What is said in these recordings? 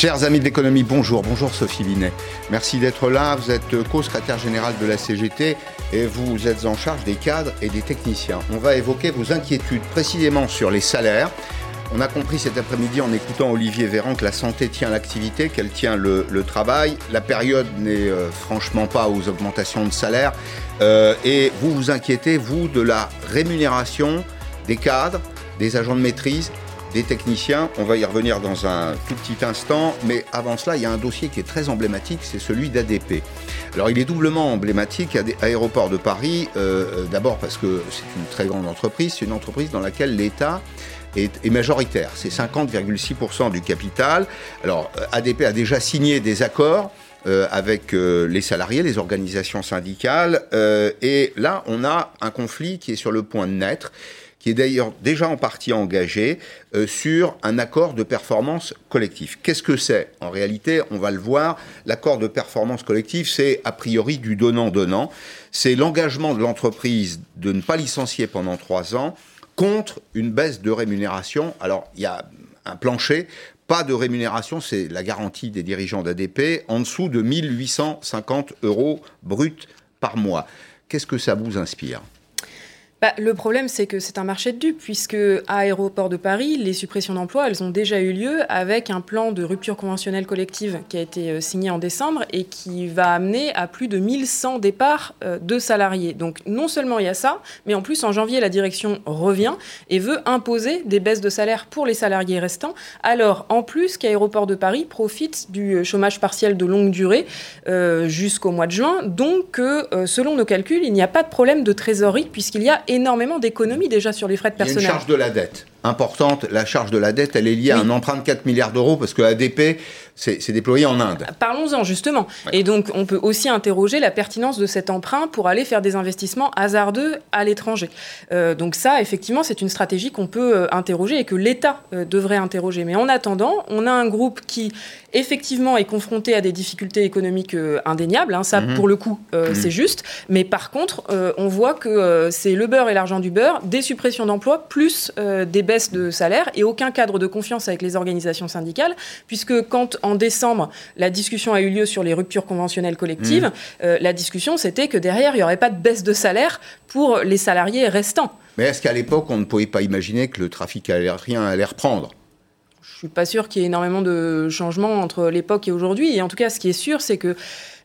Chers amis de l'économie, bonjour. Bonjour Sophie Binet. Merci d'être là. Vous êtes co-secrétaire général de la CGT et vous êtes en charge des cadres et des techniciens. On va évoquer vos inquiétudes précisément sur les salaires. On a compris cet après-midi en écoutant Olivier Véran que la santé tient l'activité, qu'elle tient le, travail. La période n'est euh, franchement pas aux augmentations de salaire. Euh, et vous vous inquiétez, vous, de la rémunération des cadres, des agents de maîtrise des techniciens. On va y revenir dans un tout petit instant, mais avant cela, il y a un dossier qui est très emblématique, c'est celui d'ADP. Alors il est doublement emblématique à Aéroports de Paris, euh, euh, d'abord parce que c'est une très grande entreprise, c'est une entreprise dans laquelle l'État est, majoritaire, c'est 50,6% du capital. Alors euh, ADP a déjà signé des accords avec les salariés, les organisations syndicales. et là, on a un conflit qui est sur le point de naître qui est d'ailleurs déjà en partie engagé euh, sur un accord de performance collective. Qu'est-ce que c'est? En réalité, on va le voir, l'accord de performance collective, c'est a priori du donnant-donnant. C'est l'engagement de l'entreprise de ne pas licencier pendant trois ans contre une baisse de rémunération. Alors, il y a un plancher, pas de rémunération, c'est la garantie des dirigeants d'ADP, en dessous de 1850 euros bruts par mois. Qu'est-ce que ça vous inspire? Bah, le problème, c'est que c'est un marché de dupes, puisque à Aéroport de Paris, les suppressions d'emplois, elles ont déjà eu lieu avec un plan de rupture conventionnelle collective qui a été euh, signé en décembre et qui va amener à plus de 1100 départs euh, de salariés. Donc non seulement il y a ça, mais en plus en janvier, la direction revient et veut imposer des baisses de salaire pour les salariés restants. Alors en plus qu'Aéroport de Paris profite du euh, chômage partiel de longue durée jusqu'au mois de juin, donc selon nos calculs, il n'y a pas de problème de trésorerie puisqu'il y a énormément d'économies déjà sur les frais de personnel. Il y a une charge de la dette importante. La charge de la dette, elle est liée à un emprunt de 4 milliards d'euros parce que ADP, c'est déployé en Inde. Parlons-en justement. Et donc, on peut aussi interroger la pertinence de cet emprunt pour aller faire des investissements hasardeux à l'étranger. Euh, donc ça, effectivement, c'est une stratégie qu'on peut euh, interroger et que l'État euh, devrait interroger. Mais en attendant, on a un groupe qui, effectivement, est confronté à des difficultés économiques indéniables. Hein. ça, mhm. pour le coup, mhm. c'est juste. Mais par contre, on voit que c'est le beurre et l'argent du beurre, des suppressions d'emplois plus des baisse de salaire et aucun cadre de confiance avec les organisations syndicales, puisque quand en décembre la discussion a eu lieu sur les ruptures conventionnelles collectives, mmh. euh, la discussion c'était que derrière il n'y aurait pas de baisse de salaire pour les salariés restants. Mais est-ce qu'à l'époque on ne pouvait pas imaginer que le trafic aérien allait reprendre? Je suis pas sûr qu'il y ait énormément de changements entre l'époque et aujourd'hui. Et en tout cas, ce qui est sûr, c'est que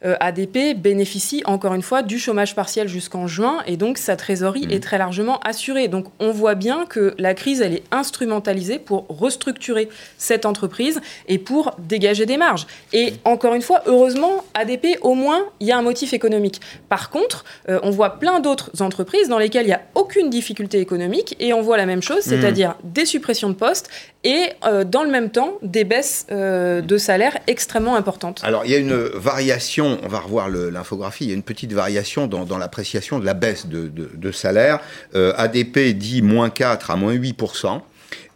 euh, ADP bénéficie encore une fois du chômage partiel jusqu'en juin et donc sa trésorerie mmh. est très largement assurée. Donc on voit bien que la crise, elle est instrumentalisée pour restructurer cette entreprise et pour dégager des marges. Et encore une fois, heureusement, ADP, au moins, il y a un motif économique. Par contre, euh, on voit plein d'autres entreprises dans lesquelles il n'y a aucune difficulté économique et on voit la même chose, mmh. c'est-à-dire des suppressions de postes et euh, dans le même temps des baisses de salaire extrêmement importantes. Alors il y a une variation on va revoir l'infographie, il y a une petite variation dans, l'appréciation de la baisse de, salaire. Euh, ADP dit moins 4 à moins 8%.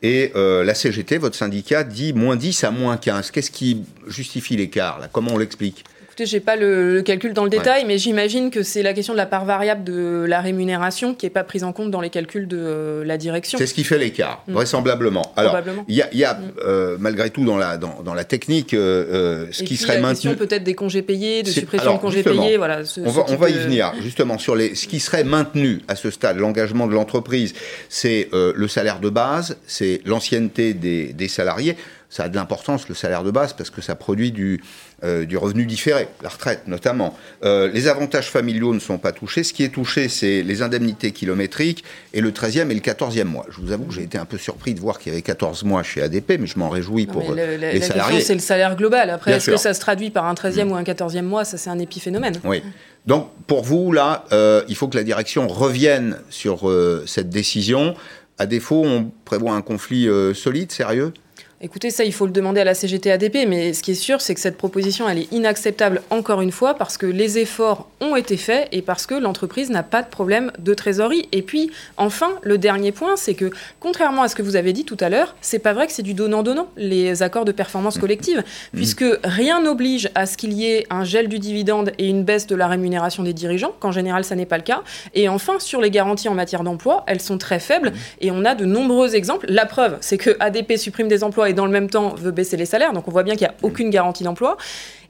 Et euh, la CGT, votre syndicat, dit moins 10 à moins 15. Qu'est-ce qui justifie l'écart Comment on l'explique? Je n'ai pas le, calcul dans le détail, mais j'imagine que c'est la question de la part variable de la rémunération qui n'est pas prise en compte dans les calculs de euh, la direction. C'est ce qui fait l'écart, mm. vraisemblablement. Alors, il y a, mm. euh, malgré tout dans la, dans, la technique euh, ce qui serait la maintenu. peut-être des congés payés, de suppression de congés payés. Voilà, on va, on va y venir, justement, sur les, ce qui serait maintenu à ce stade, l'engagement de l'entreprise, c'est le salaire de base, c'est l'ancienneté des, des salariés ça a de l'importance, le salaire de base, parce que ça produit du, euh, du revenu différé, la retraite notamment. Euh, les avantages familiaux ne sont pas touchés. Ce qui est touché, c'est les indemnités kilométriques et le 13e et le 14e mois. Je vous avoue que j'ai été un peu surpris de voir qu'il y avait 14 mois chez ADP, mais je m'en réjouis pour le, les salariés. c'est le salaire global. Après, est-ce que ça se traduit par un 13e mm. ou un 14e mois? Ça, c'est un épiphénomène. Oui. Donc, pour vous, là, euh, il faut que la direction revienne sur cette décision. À défaut, on prévoit un conflit solide, sérieux? Écoutez, ça, il faut le demander à la CGT ADP, mais ce qui est sûr, c'est que cette proposition, elle est inacceptable encore une fois parce que les efforts ont été faits et parce que l'entreprise n'a pas de problème de trésorerie. Et puis, enfin, le dernier point, c'est que contrairement à ce que vous avez dit tout à l'heure, c'est pas vrai que c'est du donnant-donnant, les accords de performance mmh. collective, mmh. puisque rien n'oblige à ce qu'il y ait un gel du dividende et une baisse de la rémunération des dirigeants, qu'en général, ça n'est pas le cas. Et enfin, sur les garanties en matière d'emploi, elles sont très faibles mmh. et on a de nombreux exemples. La preuve, c'est que ADP supprime des emplois et dans le même temps veut baisser les salaires. Donc on voit bien qu'il n'y a aucune garantie d'emploi.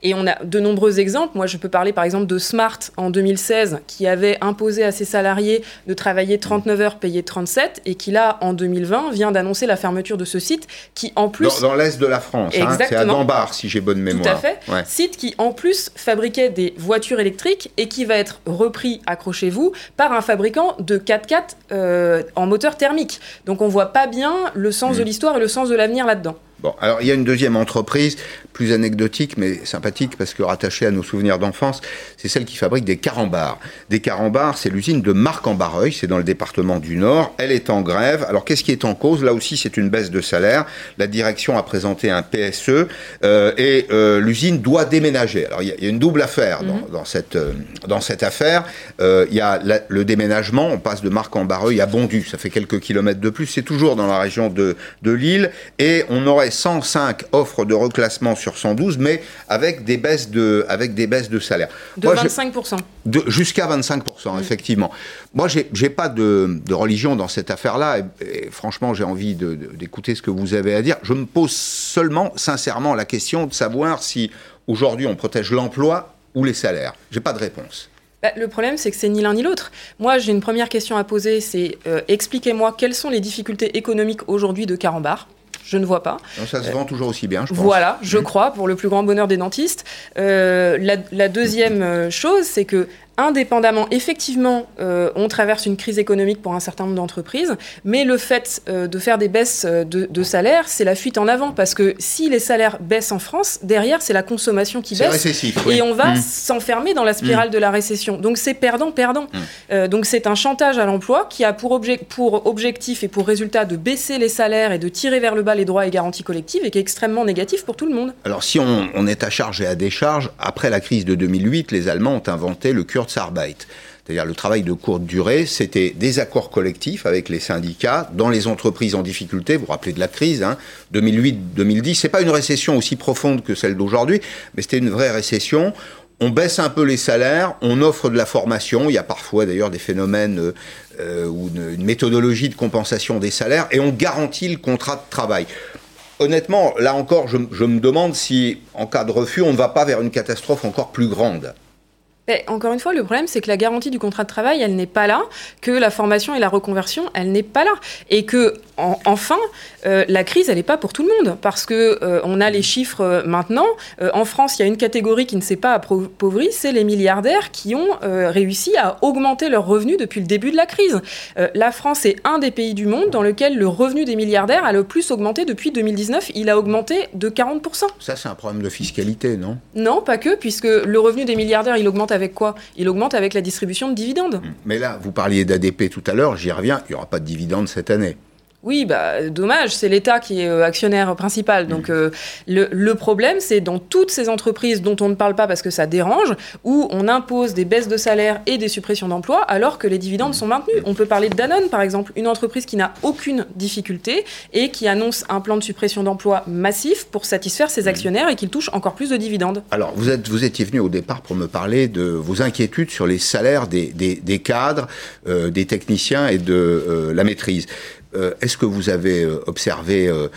Et on a de nombreux exemples. Moi, je peux parler par exemple de Smart en 2016, qui avait imposé à ses salariés de travailler 39 heures payées 37, et qui là, en 2020, vient d'annoncer la fermeture de ce site, qui en plus... Dans, l'est de la France, hein. c'est à Dambar, si j'ai bonne mémoire. Tout à fait. Site qui en plus fabriquait des voitures électriques et qui va être repris, accrochez-vous, par un fabricant de 4x4 euh, en moteur thermique. Donc on voit pas bien le sens de mm. l'histoire et le sens de l'avenir là-dedans. Bon, alors il y a une deuxième entreprise, plus anecdotique mais sympathique parce que rattachée à nos souvenirs d'enfance, c'est celle qui fabrique des carambars. Des carambars, c'est l'usine de Marc en Barreuil, c'est dans le département du Nord. Elle est en grève. Alors qu'est-ce qui est en cause? Là aussi, c'est une baisse de salaire. La direction a présenté un PSE euh, et euh, l'usine doit déménager. Alors il y, a une double affaire dans, mhm. cette, euh, dans cette affaire. il y a le déménagement, on passe de Marc en Barreuil à Bondu, ça fait quelques kilomètres de plus. C'est toujours dans la région de, de Lille et on aurait 105 offres de reclassement sur 112, mais avec des baisses de, avec des baisses de salaire. De 25%. Jusqu'à 25%, effectivement. Moi, j'ai n'ai pas de, religion dans cette affaire-là, et, franchement, j'ai envie d'écouter ce que vous avez à dire. Je me pose seulement, sincèrement, la question de savoir si aujourd'hui on protège l'emploi ou les salaires. J'ai pas de réponse. Bah, le problème, c'est que c'est ni l'un ni l'autre. Moi, j'ai une première question à poser, c'est euh, expliquez-moi quelles sont les difficultés économiques aujourd'hui de Carambar je ne vois pas. ça se vend toujours aussi bien, je pense. Voilà, je mmh. crois, pour le plus grand bonheur des dentistes. Euh, la, deuxième euh, chose, c'est que indépendamment, effectivement, euh, on traverse une crise économique pour un certain nombre d'entreprises, mais le fait euh, de faire des baisses euh, de, de salaire, c'est la fuite en avant, parce que si les salaires baissent en France, derrière, c'est la consommation qui baisse, et on va mmh. s'enfermer dans la spirale mmh. de la récession. Donc c'est perdant-perdant. Mmh. donc c'est un chantage à l'emploi qui a pour, objectif et pour résultat de baisser les salaires et de tirer vers le bas les droits et garanties collectives, et qui est extrêmement négatif pour tout le monde. Alors si on, on est à charge et à décharge, après la crise de 2008, les Allemands ont inventé le c'est-à-dire le travail de courte durée, c'était des accords collectifs avec les syndicats dans les entreprises en difficulté. Vous vous rappelez de la crise, 2008-2010. Hein, c'est pas une récession aussi profonde que celle d'aujourd'hui, mais c'était une vraie récession. On baisse un peu les salaires, on offre de la formation. Il y a parfois d'ailleurs des phénomènes euh, euh, ou une, méthodologie de compensation des salaires, et on garantit le contrat de travail honnêtement, là encore, je, me demande si, en cas de refus, on ne va pas vers une catastrophe encore plus grande encore une fois, le problème, c'est que la garantie du contrat de travail, elle n'est pas là, que la formation et la reconversion, elle n'est pas là. Et que, enfin, euh, la crise, elle n'est pas pour tout le monde. Parce que euh, on a les chiffres euh, maintenant. en France, il y a une catégorie qui ne s'est pas appauvrie, c'est les milliardaires qui ont réussi à augmenter leurs revenus depuis le début de la crise. la France est un des pays du monde dans lequel le revenu des milliardaires a le plus augmenté depuis 2019. Il a augmenté de 40%. Ça, c'est un problème de fiscalité, non? Non, pas que, puisque le revenu des milliardaires, il augmente avec quoi? Il augmente avec la distribution de dividendes. Mais là, vous parliez d'ADP tout à l'heure, j'y reviens, il n'y aura pas de dividendes cette année. Oui, bah, dommage, c'est l'État qui est euh, actionnaire principal. Donc mm. euh, le, problème, c'est dans toutes ces entreprises dont on ne parle pas parce que ça dérange, où on impose des baisses de salaire et des suppressions d'emplois alors que les dividendes sont maintenus. On peut parler de Danone, par exemple, une entreprise qui n'a aucune difficulté et qui annonce un plan de suppression d'emplois massif pour satisfaire ses mm. actionnaires et qui touche encore plus de dividendes. Alors, vous, êtes, vous étiez venu au départ pour me parler de vos inquiétudes sur les salaires des, des, cadres, euh, des techniciens et de la maîtrise. Euh, est-ce que vous avez euh, observé euh,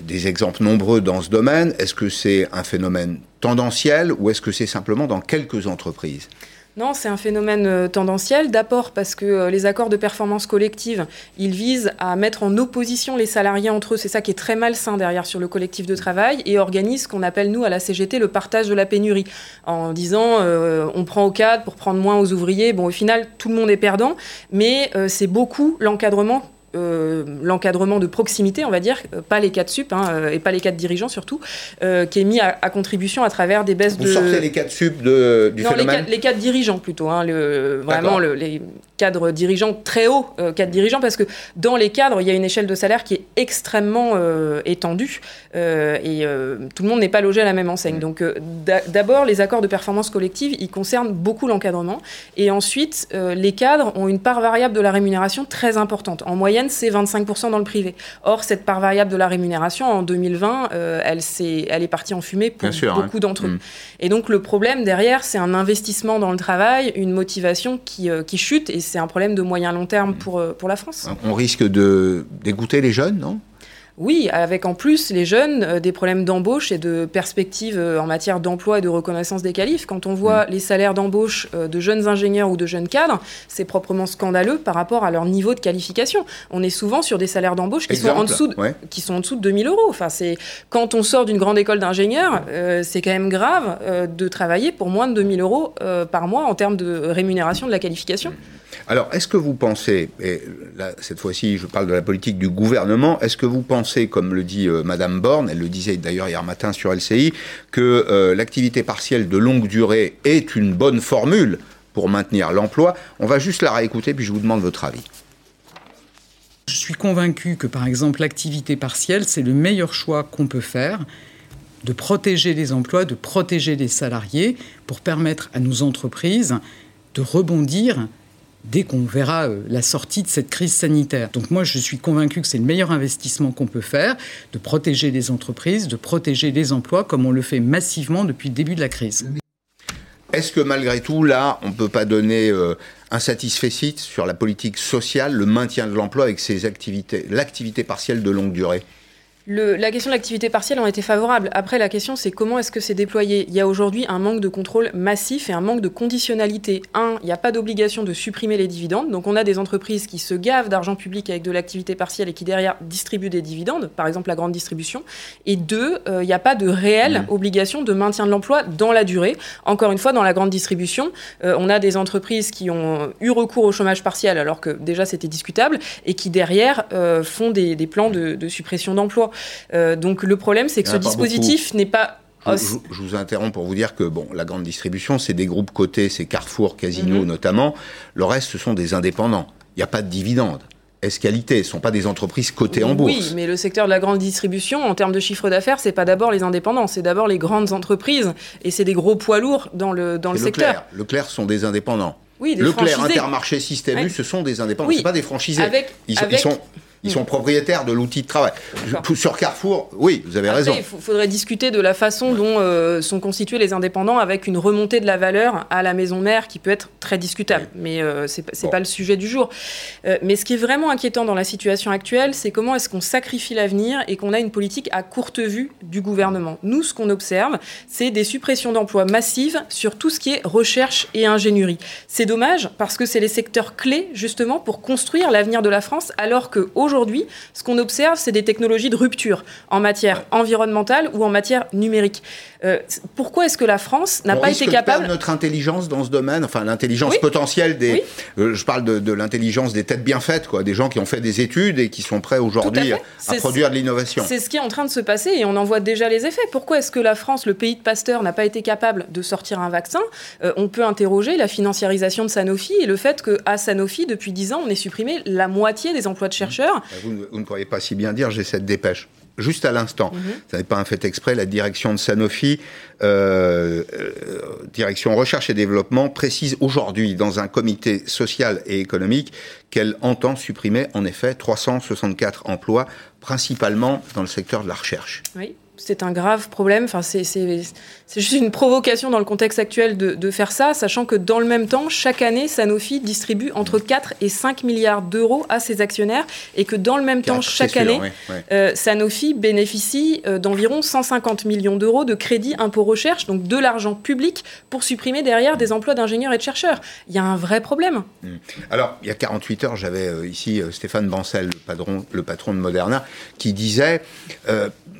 des exemples nombreux dans ce domaine? Est-ce que c'est un phénomène tendanciel ou est-ce que c'est simplement dans quelques entreprises? Non, c'est un phénomène tendanciel. D'abord parce que les accords de performance collective, ils visent à mettre en opposition les salariés entre eux. C'est ça qui est très malsain derrière sur le collectif de travail et organise ce qu'on appelle, nous, à la CGT, le partage de la pénurie. En disant, on prend au cadre pour prendre moins aux ouvriers. Bon, au final, tout le monde est perdant, mais c'est beaucoup l'encadrement l'encadrement de proximité, on va dire, euh, pas les cadres sup hein, euh, et pas les cadres dirigeants surtout, qui est mis à, contribution à travers des baisses Vous de. Vous sortez les cadres sup de, du non, phénomène les cadres, dirigeants plutôt, hein, le, vraiment les cadres dirigeants très hauts, cadres dirigeants, parce que dans les cadres, il y a une échelle de salaire qui est extrêmement étendue et tout le monde n'est pas logé à la même enseigne. Mmh. Donc d'abord, les accords de performance collective, ils concernent beaucoup l'encadrement et ensuite, les cadres ont une part variable de la rémunération très importante. En moyenne, c'est 25% dans le privé. Or, cette part variable de la rémunération, en 2020, euh, elle, est, elle est partie en fumée pour beaucoup d'entre eux. Mm. Et donc, le problème derrière, c'est un investissement dans le travail, une motivation qui, euh, qui chute, et c'est un problème de moyen long terme mm. pour, euh, pour la France. On risque de dégoûter les jeunes, non? Oui, avec en plus les jeunes des problèmes d'embauche et de perspectives en matière d'emploi et de reconnaissance des qualifs. Quand on voit mm. les salaires d'embauche de jeunes ingénieurs ou de jeunes cadres, c'est proprement scandaleux par rapport à leur niveau de qualification. On est souvent sur des salaires d'embauche qui, sont en dessous de, qui sont en dessous de 2000 euros. Enfin, c'est quand on sort d'une grande école d'ingénieur, c'est quand même grave de travailler pour moins de 2000 euros par mois en termes de rémunération de la qualification. Alors, est-ce que vous pensez, et là, cette fois-ci, je parle de la politique du gouvernement, est-ce que vous pensez, comme le dit euh, Madame Borne, elle le disait d'ailleurs hier matin sur LCI, que euh, l'activité partielle de longue durée est une bonne formule pour maintenir l'emploi? On va juste la réécouter, puis je vous demande votre avis. Je suis convaincu que, par exemple, l'activité partielle, c'est le meilleur choix qu'on peut faire de protéger les emplois, de protéger les salariés, pour permettre à nos entreprises de rebondir dès qu'on verra euh, la sortie de cette crise sanitaire. Donc moi, je suis convaincu que c'est le meilleur investissement qu'on peut faire, de protéger les entreprises, de protéger les emplois, comme on le fait massivement depuis le début de la crise. Est-ce que malgré tout, là, on ne peut pas donner euh, un satisfait sur la politique sociale, le maintien de l'emploi avec ces activités, l'activité partielle de longue durée? La question de l'activité partielle en était favorable. Après, la question, c'est comment est-ce que c'est déployé? Il y a aujourd'hui un manque de contrôle massif et un manque de conditionnalité. Un, il n'y a pas d'obligation de supprimer les dividendes. Donc, on a des entreprises qui se gavent d'argent public avec de l'activité partielle et qui, derrière, distribuent des dividendes, par exemple la grande distribution. Et deux, euh, il n'y a pas de réelle mmh. obligation de maintien de l'emploi dans la durée. Encore une fois, dans la grande distribution, euh, on a des entreprises qui ont eu recours au chômage partiel, alors que déjà c'était discutable, et qui, derrière, euh, font des, plans de, de suppression d'emplois. Euh, donc le problème, c'est que ce dispositif n'est pas je, vous interromps pour vous dire que bon, la grande distribution, c'est des groupes cotés, c'est Carrefour, Casino mhm. notamment. Le reste, ce sont des indépendants. Il n'y a pas de dividendes. Escalité, ce ne sont pas des entreprises cotées en bourse. Oui, mais le secteur de la grande distribution, en termes de chiffre d'affaires, c'est pas d'abord les indépendants, c'est d'abord les grandes entreprises. Et c'est des gros poids lourds dans le, dans le secteur. Leclerc sont des indépendants. Oui, des Leclerc, Intermarché, Système U, ce sont des indépendants. Oui. Ce pas des franchisés. Avec, ils, ils sont ils sont propriétaires de l'outil de travail. Sur Carrefour, oui, vous avez raison. Il faudrait discuter de la façon dont euh, sont constitués les indépendants avec une remontée de la valeur à la maison mère qui peut être très discutable. Mais euh, ce n'est pas le sujet du jour. Euh, mais ce qui est vraiment inquiétant dans la situation actuelle, c'est comment est-ce qu'on sacrifie l'avenir et qu'on a une politique à courte vue du gouvernement. Nous, ce qu'on observe, c'est des suppressions d'emplois massives sur tout ce qui est recherche et ingénierie. C'est dommage parce que c'est les secteurs clés justement pour construire l'avenir de la France alors qu'aujourd'hui, aujourd'hui, ce qu'on observe, c'est des technologies de rupture en matière environnementale ou en matière numérique. Euh, pourquoi est-ce que la France n'a pas été capable de notre intelligence dans ce domaine, enfin l'intelligence potentielle des, euh, je parle de, l'intelligence des têtes bien faites, quoi, des gens qui ont fait des études et qui sont prêts aujourd'hui à, produire de l'innovation. C'est ce qui est en train de se passer et on en voit déjà les effets. Pourquoi est-ce que la France, le pays de Pasteur, n'a pas été capable de sortir un vaccin? Euh, On peut interroger la financiarisation de Sanofi et le fait qu'à Sanofi, depuis 10 ans, on ait supprimé la moitié des emplois de chercheurs. Vous, ne pourriez pas si bien dire, j'ai cette dépêche juste à l'instant. Mhm. Ça n'est pas un fait exprès. La direction de Sanofi, euh, euh, direction recherche et développement, précise aujourd'hui dans un comité social et économique qu'elle entend supprimer en effet 364 emplois, principalement dans le secteur de la recherche. Oui c'est un grave problème. Enfin, c'est juste une provocation dans le contexte actuel de, faire ça, sachant que dans le même temps, chaque année, Sanofi distribue entre 4 et 5 milliards d'euros à ses actionnaires et que dans le même temps, chaque année, euh, Sanofi bénéficie euh, d'environ 150 millions d'euros de crédit impôt recherche, donc de l'argent public pour supprimer derrière des emplois d'ingénieurs et de chercheurs. Il y a un vrai problème. Hmm. Alors, il y a 48 heures, j'avais euh, ici Stéphane Bancel, le patron, le patron de Moderna, qui disait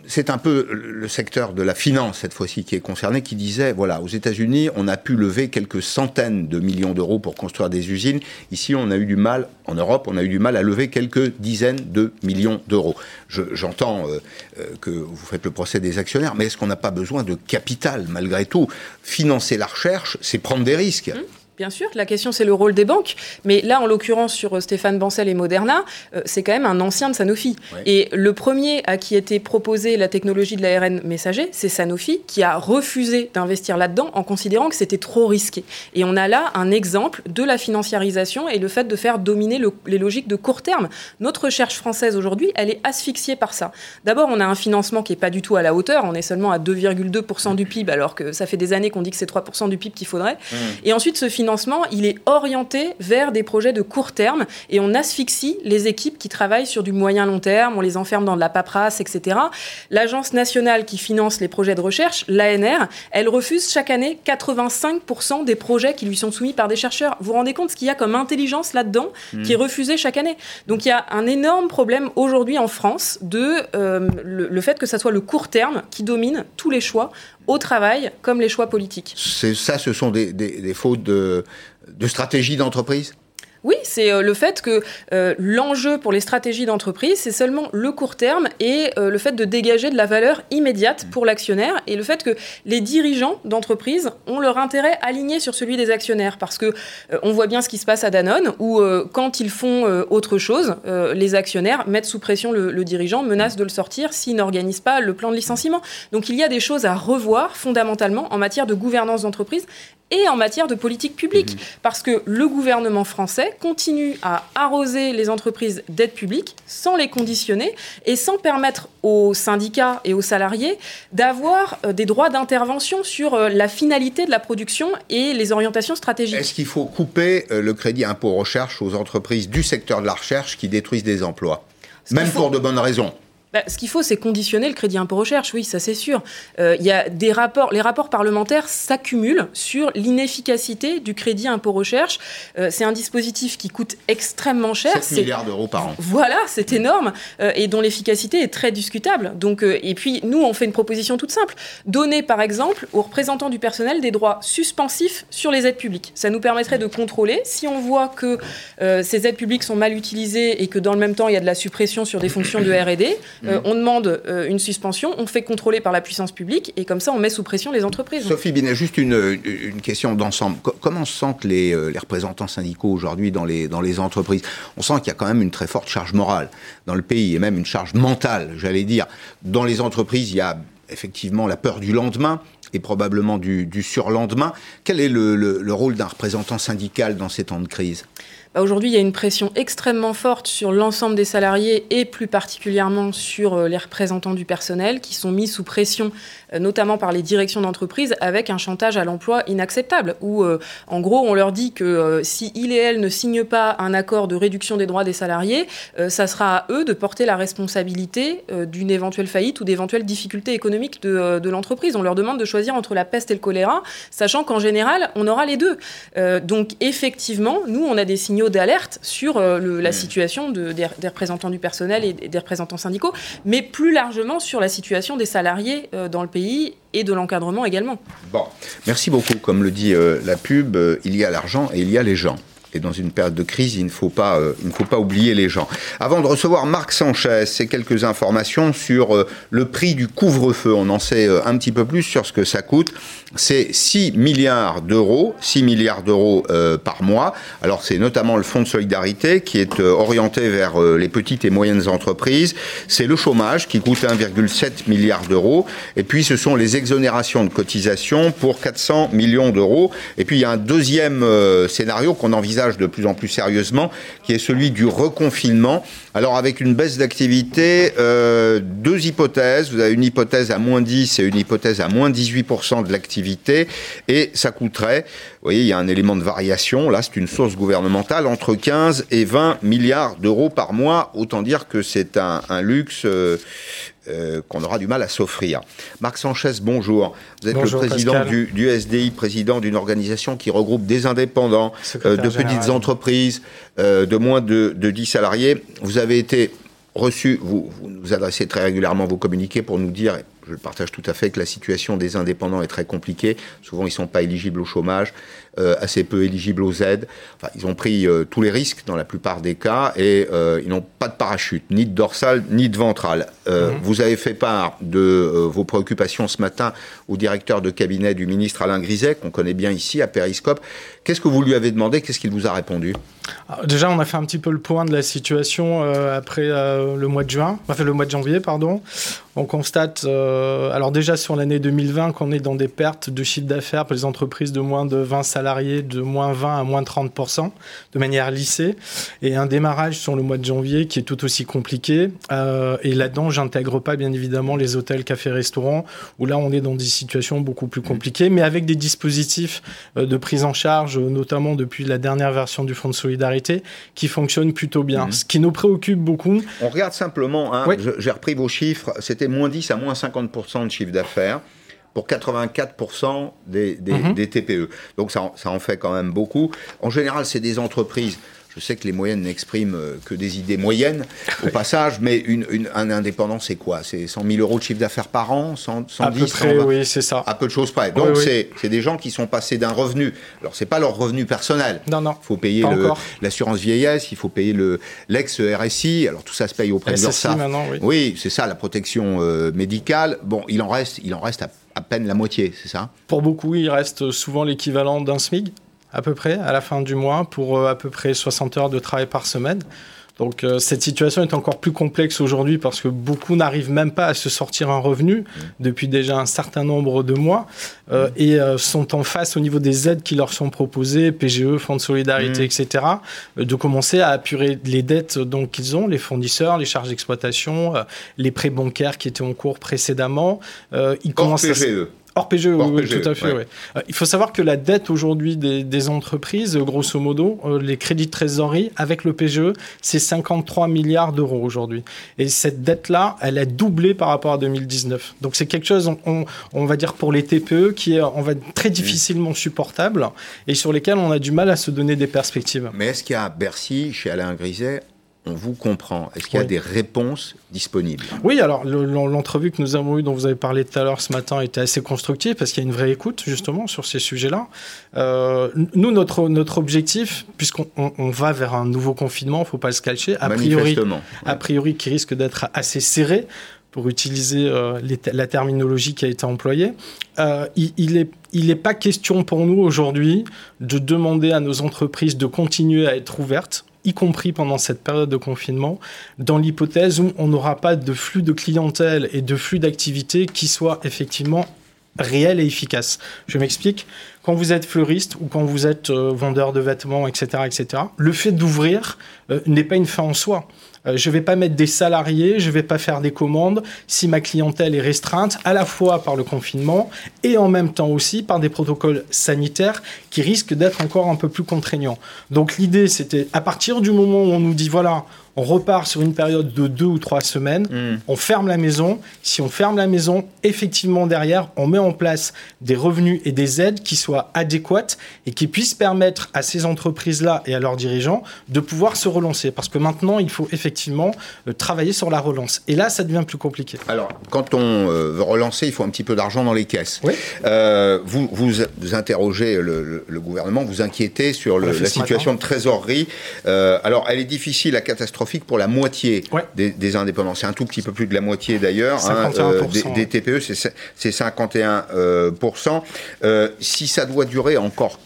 c'est un peu le secteur de la finance, cette fois-ci, qui est concerné, qui disait, voilà, aux États-Unis, on a pu lever quelques centaines de millions d'euros pour construire des usines. Ici, on a eu du mal, en Europe, on a eu du mal à lever quelques dizaines de millions d'euros. J'entends euh, euh, que vous faites le procès des actionnaires, mais est-ce qu'on n'a pas besoin de capital, malgré tout? Financer la recherche, c'est prendre des risques. Mmh. Bien sûr, la question c'est le rôle des banques, mais là en l'occurrence sur euh, Stéphane Bancel et Moderna, euh, c'est quand même un ancien de Sanofi. Et le premier à qui était proposé la technologie de l'ARN messager, c'est Sanofi qui a refusé d'investir là-dedans en considérant que c'était trop risqué. Et on a là un exemple de la financiarisation et le fait de faire dominer les logiques de court terme. Notre recherche française aujourd'hui, elle est asphyxiée par ça. D'abord, on a un financement qui n'est pas du tout à la hauteur, on est seulement à 2,2% du PIB alors que ça fait des années qu'on dit que c'est 3% du PIB qu'il faudrait. Mmh. Et ensuite, ce financement financement, il est orienté vers des projets de court terme et on asphyxie les équipes qui travaillent sur du moyen long terme, on les enferme dans de la paperasse, etc. L'agence nationale qui finance les projets de recherche, l'ANR, elle refuse chaque année 85% des projets qui lui sont soumis par des chercheurs. Vous vous rendez compte ce qu'il y a comme intelligence là-dedans qui est hmm. refusée chaque année? Donc il y a un énorme problème aujourd'hui en France de euh, le, fait que ça soit le court terme qui domine tous les choix au travail comme les choix politiques. Ça, ce sont des, fautes de stratégie d'entreprise? Oui, c'est euh, le fait que euh, l'enjeu pour les stratégies d'entreprise, c'est seulement le court terme et euh, le fait de dégager de la valeur immédiate pour l'actionnaire et le fait que les dirigeants d'entreprise ont leur intérêt aligné sur celui des actionnaires parce que on voit bien ce qui se passe à Danone où quand ils font autre chose, les actionnaires mettent sous pression le, le dirigeant, menacent de le sortir s'il n'organise pas le plan de licenciement. Donc il y a des choses à revoir fondamentalement en matière de gouvernance d'entreprise et en matière de politique publique. Mhm. Parce que le gouvernement français continue à arroser les entreprises d'aides publiques sans les conditionner et sans permettre aux syndicats et aux salariés d'avoir euh, des droits d'intervention sur euh, la finalité de la production et les orientations stratégiques. Est-ce qu'il faut couper euh, le crédit impôt recherche aux entreprises du secteur de la recherche qui détruisent des emplois? Même pour de bonnes raisons. Bah, ce qu'il faut, c'est conditionner le crédit impôt recherche, oui, ça c'est sûr. Euh, il y a des rapports, les rapports parlementaires s'accumulent sur l'inefficacité du crédit impôt recherche. Euh, c'est un dispositif qui coûte extrêmement cher. 7 milliards d'euros par an. Voilà, c'est énorme euh, et dont l'efficacité est très discutable. Donc, et puis, nous, on fait une proposition toute simple. Donner, par exemple, aux représentants du personnel des droits suspensifs sur les aides publiques. Ça nous permettrait de contrôler si on voit que ces aides publiques sont mal utilisées et que dans le même temps, il y a de la suppression sur des fonctions de R&D euh, on demande euh, une suspension, on fait contrôler par la puissance publique et comme ça on met sous pression les entreprises. Sophie Binet, juste une, question d'ensemble. Comment se sentent les, euh, les représentants syndicaux aujourd'hui dans les, dans les entreprises? On sent qu'il y a quand même une très forte charge morale dans le pays et même une charge mentale, j'allais dire. Dans les entreprises, il y a effectivement la peur du lendemain et probablement du, surlendemain. Quel est le rôle d'un représentant syndical dans ces temps de crise? Bah, aujourd'hui, il y a une pression extrêmement forte sur l'ensemble des salariés et plus particulièrement sur euh, les représentants du personnel qui sont mis sous pression, notamment par les directions d'entreprise, avec un chantage à l'emploi inacceptable, où euh, en gros on leur dit que si il et elle ne signent pas un accord de réduction des droits des salariés, ça sera à eux de porter la responsabilité d'une éventuelle faillite ou d'éventuelles difficultés économiques de, de l'entreprise. On leur demande de choisir entre la peste et le choléra, sachant qu'en général, on aura les deux. donc effectivement, nous, on a des signaux d'alerte sur euh, la situation des, représentants du personnel et des représentants syndicaux, mais plus largement sur la situation des salariés euh, dans le pays et de l'encadrement également. Bon, merci beaucoup. Comme le dit euh, la pub, il y a l'argent et il y a les gens. Et dans une période de crise, il ne faut pas, il ne faut pas oublier les gens. Avant de recevoir Marc Sanchez, c'est quelques informations sur le prix du couvre-feu. On en sait un petit peu plus sur ce que ça coûte c'est 6 milliards d'euros, 6 milliards d'euros euh, par mois. Alors c'est notamment le fonds de solidarité qui est euh, orienté vers euh, les petites et moyennes entreprises. C'est le chômage qui coûte 1,7 milliard d'euros. Et puis ce sont les exonérations de cotisation pour 400 millions d'euros. Et puis il y a un deuxième scénario qu'on envisage de plus en plus sérieusement, qui est celui du reconfinement. Alors avec une baisse d'activité, deux hypothèses. Vous avez une hypothèse à moins 10 et une hypothèse à moins 18% de l'activité et ça coûterait, vous voyez, il y a un élément de variation, là c'est une source gouvernementale, entre 15 et 20 milliards d'euros par mois, autant dire que c'est un, luxe euh, euh, qu'on aura du mal à s'offrir. Marc Sanchez, bonjour. Vous êtes le président du, SDI, président d'une organisation qui regroupe des indépendants, euh, de petites entreprises, de moins de, de 10 salariés. Vous avez été reçu, vous, vous nous adressez très régulièrement vos communiqués pour nous dire je partage tout à fait que la situation des indépendants est très compliquée. Souvent, ils ne sont pas éligibles au chômage, euh, assez peu éligibles aux aides. Enfin, ils ont pris euh, tous les risques dans la plupart des cas et euh, ils n'ont pas de parachute, ni de dorsale, ni de ventrale. Mhm. Vous avez fait part de vos préoccupations ce matin au directeur de cabinet du ministre Alain Griset, qu'on connaît bien ici à Périscope. Qu'est-ce que vous lui avez demandé? Qu'est-ce qu'il vous a répondu? Déjà, on a fait un petit peu le point de la situation après le mois de juin, enfin le mois de janvier, pardon. On constate, alors déjà sur l'année 2020, qu'on est dans des pertes de chiffre d'affaires pour les entreprises de moins de 20 salariés salariés de moins 20 à moins 30% de manière lissée et un démarrage sur le mois de janvier qui est tout aussi compliqué. Euh, et là-dedans, j'intègre pas bien évidemment les hôtels, cafés, restaurants où là on est dans des situations beaucoup plus compliquées, mais avec des dispositifs euh, de prise en charge charge, notamment depuis la dernière version du Fonds de solidarité, qui fonctionne plutôt bien. Mhm. Ce qui nous préoccupe beaucoup. On regarde simplement, hein, j'ai repris vos chiffres, c'était moins 10 à moins 50% de chiffre d'affaires pour 84% des, des, des, TPE. Donc ça, ça en fait quand même beaucoup. En général, c'est des entreprises je sais que les moyennes n'expriment euh, que des idées moyennes au passage, mais une, un indépendant, c'est quoi? C'est 100 000 euros de chiffre d'affaires par an? 100, 110 À peu près, oui, c'est ça. À peu de choses près. Donc, c'est des gens qui sont passés d'un revenu. Alors, c'est pas leur revenu personnel. Non, non. Il faut payer l'assurance vieillesse, il faut payer l'ex-RSI. Alors, tout ça se paye auprès de l'URSSAF. Oui, oui c'est ça, la protection euh, médicale. Bon, il en reste, il en reste à, à peine la moitié, c'est ça? Pour beaucoup, il reste souvent l'équivalent d'un SMIC à peu près à la fin du mois pour euh, à peu près 60 heures de travail par semaine. Donc euh, cette situation est encore plus complexe aujourd'hui parce que beaucoup n'arrivent même pas à se sortir un revenu mmh. depuis déjà un certain nombre de mois euh, mmh. et sont en face au niveau des aides qui leur sont proposées, PGE, Fonds de solidarité, mmh. etc., de commencer à apurer les dettes donc qu'ils ont, les fournisseurs, les charges d'exploitation, les prêts bancaires qui étaient en cours précédemment. ils commencent PGE. Hors PGE, oui, tout à fait. Euh, il faut savoir que la dette aujourd'hui des, entreprises, grosso modo, euh, les crédits de trésorerie avec le PGE, c'est 53 milliards d'euros aujourd'hui. Et cette dette-là, elle a doublé par rapport à 2019. Donc c'est quelque chose, on, va dire pour les TPE, qui est on va, très difficilement supportable et sur lesquels on a du mal à se donner des perspectives. Mais est-ce qu'il y a à Bercy, chez Alain Griset, on vous comprend. Est-ce qu'il y a des réponses disponibles? Oui, alors l'entrevue que nous avons eue, dont vous avez parlé tout à l'heure ce matin, était assez constructive parce qu'il y a une vraie écoute justement sur ces sujets-là. Euh, nous, notre, notre objectif, puisqu'on va vers un nouveau confinement, il ne faut pas se cacher, a priori, a priori qui risque d'être assez serré, pour utiliser euh, la terminologie qui a été employée, euh, il n'est il est pas question pour nous aujourd'hui de demander à nos entreprises de continuer à être ouvertes y compris pendant cette période de confinement, dans l'hypothèse où on n'aura pas de flux de clientèle et de flux d'activité qui soit effectivement réel et efficace. Je m'explique. Quand vous êtes fleuriste ou quand vous êtes euh, vendeur de vêtements, etc., etc., le fait d'ouvrir euh, n'est pas une fin en soi. Euh, je ne vais pas mettre des salariés, je ne vais pas faire des commandes si ma clientèle est restreinte, à la fois par le confinement et en même temps aussi par des protocoles sanitaires qui risquent d'être encore un peu plus contraignants. Donc l'idée, c'était à partir du moment où on nous dit, voilà, on repart sur une période de deux ou trois semaines, hmm. on ferme la maison. Si on ferme la maison, effectivement, derrière, on met en place des revenus et des aides qui soient adéquates et qui puissent permettre à ces entreprises-là et à leurs dirigeants de pouvoir se relancer. Parce que maintenant, il faut effectivement euh, travailler sur la relance. Et là, ça devient plus compliqué. Alors, quand on euh, veut relancer, il faut un petit peu d'argent dans les caisses. Euh, vous, vous, interrogez le, gouvernement, vous inquiétez sur la situation de trésorerie. alors, elle est difficile à pour la moitié des, indépendants. C'est un tout petit peu plus de la moitié d'ailleurs. Hein, euh, des, TPE, c'est 51%. Euh, euh, si ça doit durer encore